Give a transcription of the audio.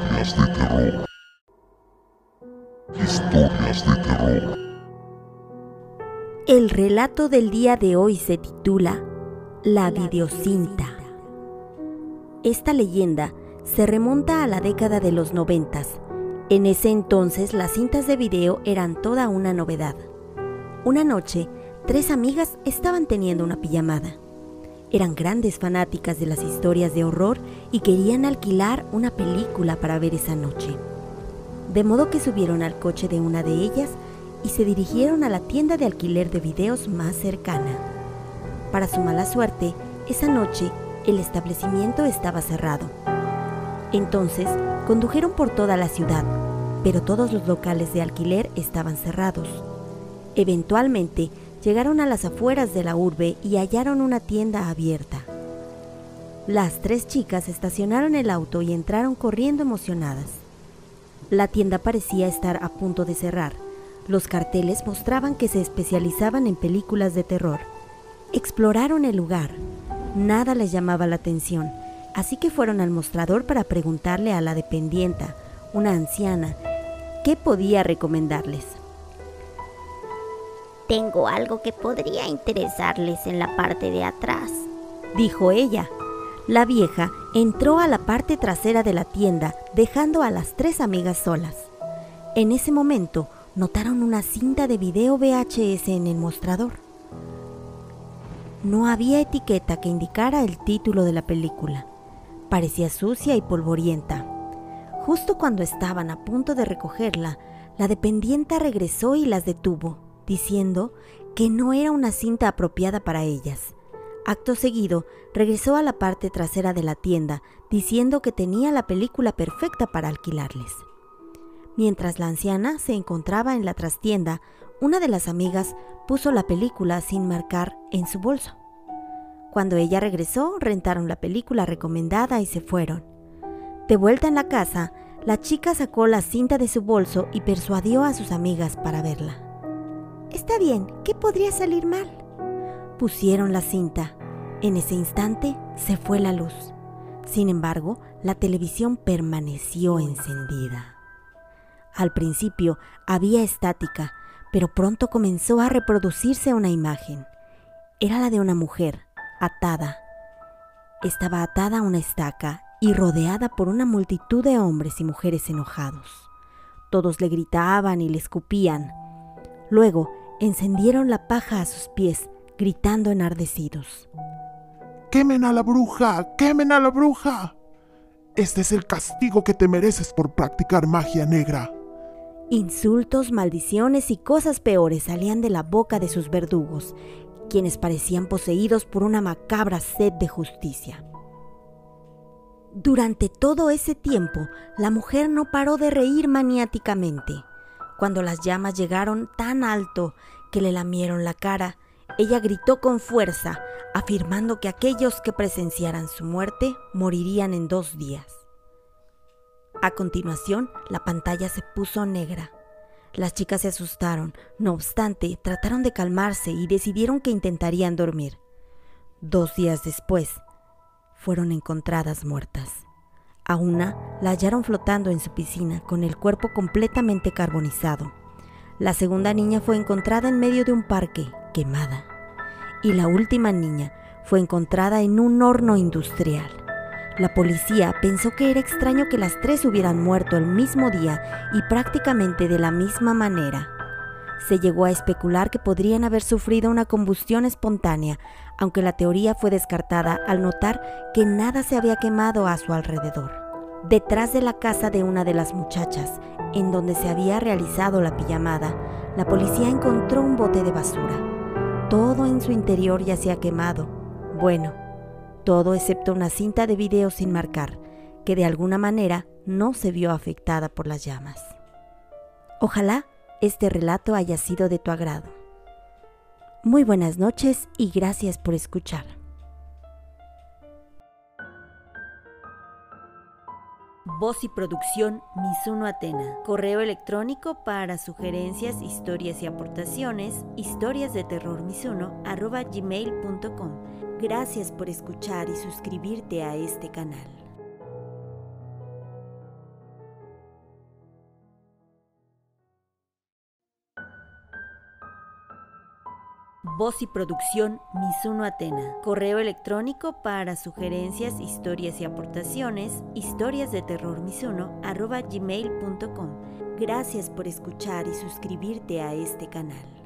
Historias de terror. Historias de terror. El relato del día de hoy se titula La videocinta. Esta leyenda se remonta a la década de los noventas. En ese entonces las cintas de video eran toda una novedad. Una noche, tres amigas estaban teniendo una pijamada. Eran grandes fanáticas de las historias de horror y querían alquilar una película para ver esa noche. De modo que subieron al coche de una de ellas y se dirigieron a la tienda de alquiler de videos más cercana. Para su mala suerte, esa noche el establecimiento estaba cerrado. Entonces, condujeron por toda la ciudad, pero todos los locales de alquiler estaban cerrados. Eventualmente, llegaron a las afueras de la urbe y hallaron una tienda abierta. Las tres chicas estacionaron el auto y entraron corriendo emocionadas. La tienda parecía estar a punto de cerrar. Los carteles mostraban que se especializaban en películas de terror. Exploraron el lugar. Nada les llamaba la atención, así que fueron al mostrador para preguntarle a la dependienta, una anciana, qué podía recomendarles. Tengo algo que podría interesarles en la parte de atrás, dijo ella. La vieja entró a la parte trasera de la tienda, dejando a las tres amigas solas. En ese momento, notaron una cinta de video VHS en el mostrador. No había etiqueta que indicara el título de la película. Parecía sucia y polvorienta. Justo cuando estaban a punto de recogerla, la dependienta regresó y las detuvo diciendo que no era una cinta apropiada para ellas. Acto seguido, regresó a la parte trasera de la tienda, diciendo que tenía la película perfecta para alquilarles. Mientras la anciana se encontraba en la trastienda, una de las amigas puso la película sin marcar en su bolso. Cuando ella regresó, rentaron la película recomendada y se fueron. De vuelta en la casa, la chica sacó la cinta de su bolso y persuadió a sus amigas para verla. Está bien, ¿qué podría salir mal? Pusieron la cinta. En ese instante se fue la luz. Sin embargo, la televisión permaneció encendida. Al principio había estática, pero pronto comenzó a reproducirse una imagen. Era la de una mujer, atada. Estaba atada a una estaca y rodeada por una multitud de hombres y mujeres enojados. Todos le gritaban y le escupían. Luego encendieron la paja a sus pies, gritando enardecidos. ¡Quemen a la bruja! ¡Quemen a la bruja! Este es el castigo que te mereces por practicar magia negra. Insultos, maldiciones y cosas peores salían de la boca de sus verdugos, quienes parecían poseídos por una macabra sed de justicia. Durante todo ese tiempo, la mujer no paró de reír maniáticamente. Cuando las llamas llegaron tan alto que le lamieron la cara, ella gritó con fuerza, afirmando que aquellos que presenciaran su muerte morirían en dos días. A continuación, la pantalla se puso negra. Las chicas se asustaron, no obstante, trataron de calmarse y decidieron que intentarían dormir. Dos días después, fueron encontradas muertas. A una la hallaron flotando en su piscina con el cuerpo completamente carbonizado. La segunda niña fue encontrada en medio de un parque, quemada. Y la última niña fue encontrada en un horno industrial. La policía pensó que era extraño que las tres hubieran muerto el mismo día y prácticamente de la misma manera. Se llegó a especular que podrían haber sufrido una combustión espontánea, aunque la teoría fue descartada al notar que nada se había quemado a su alrededor. Detrás de la casa de una de las muchachas, en donde se había realizado la pijamada, la policía encontró un bote de basura. Todo en su interior ya se ha quemado. Bueno, todo excepto una cinta de video sin marcar, que de alguna manera no se vio afectada por las llamas. Ojalá este relato haya sido de tu agrado. Muy buenas noches y gracias por escuchar. Voz y producción Misuno Atena. Correo electrónico para sugerencias, historias y aportaciones, historias de terror gmail.com. Gracias por escuchar y suscribirte a este canal. Voz y producción Mizuno Atena. Correo electrónico para sugerencias, historias y aportaciones, historias de terror. Gracias por escuchar y suscribirte a este canal.